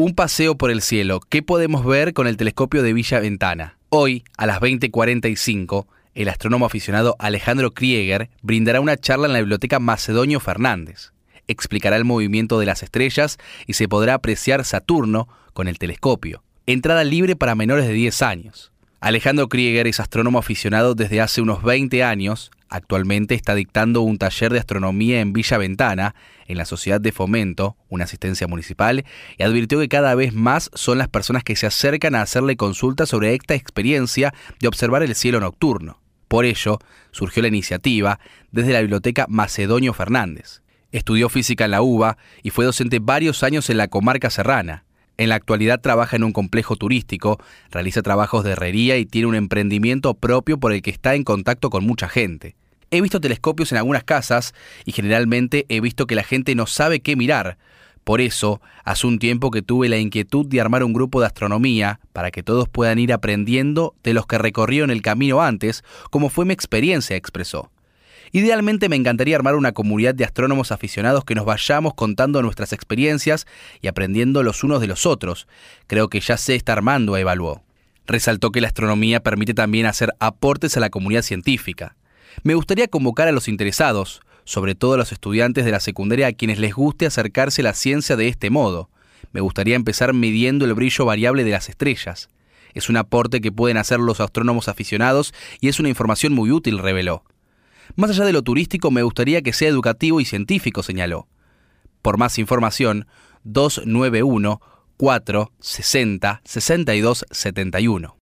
Un paseo por el cielo. ¿Qué podemos ver con el telescopio de Villa Ventana? Hoy, a las 20:45, el astrónomo aficionado Alejandro Krieger brindará una charla en la biblioteca Macedonio Fernández. Explicará el movimiento de las estrellas y se podrá apreciar Saturno con el telescopio. Entrada libre para menores de 10 años. Alejandro Krieger es astrónomo aficionado desde hace unos 20 años. Actualmente está dictando un taller de astronomía en Villa Ventana, en la Sociedad de Fomento, una asistencia municipal, y advirtió que cada vez más son las personas que se acercan a hacerle consultas sobre esta experiencia de observar el cielo nocturno. Por ello, surgió la iniciativa desde la Biblioteca Macedonio Fernández. Estudió física en la UBA y fue docente varios años en la comarca serrana. En la actualidad trabaja en un complejo turístico, realiza trabajos de herrería y tiene un emprendimiento propio por el que está en contacto con mucha gente. He visto telescopios en algunas casas y generalmente he visto que la gente no sabe qué mirar. Por eso, hace un tiempo que tuve la inquietud de armar un grupo de astronomía para que todos puedan ir aprendiendo de los que recorrieron el camino antes, como fue mi experiencia, expresó. Idealmente me encantaría armar una comunidad de astrónomos aficionados que nos vayamos contando nuestras experiencias y aprendiendo los unos de los otros. Creo que ya se está armando, evaluó. Resaltó que la astronomía permite también hacer aportes a la comunidad científica. Me gustaría convocar a los interesados, sobre todo a los estudiantes de la secundaria a quienes les guste acercarse a la ciencia de este modo. Me gustaría empezar midiendo el brillo variable de las estrellas. Es un aporte que pueden hacer los astrónomos aficionados y es una información muy útil, reveló. Más allá de lo turístico, me gustaría que sea educativo y científico, señaló. Por más información, 291 460 6271.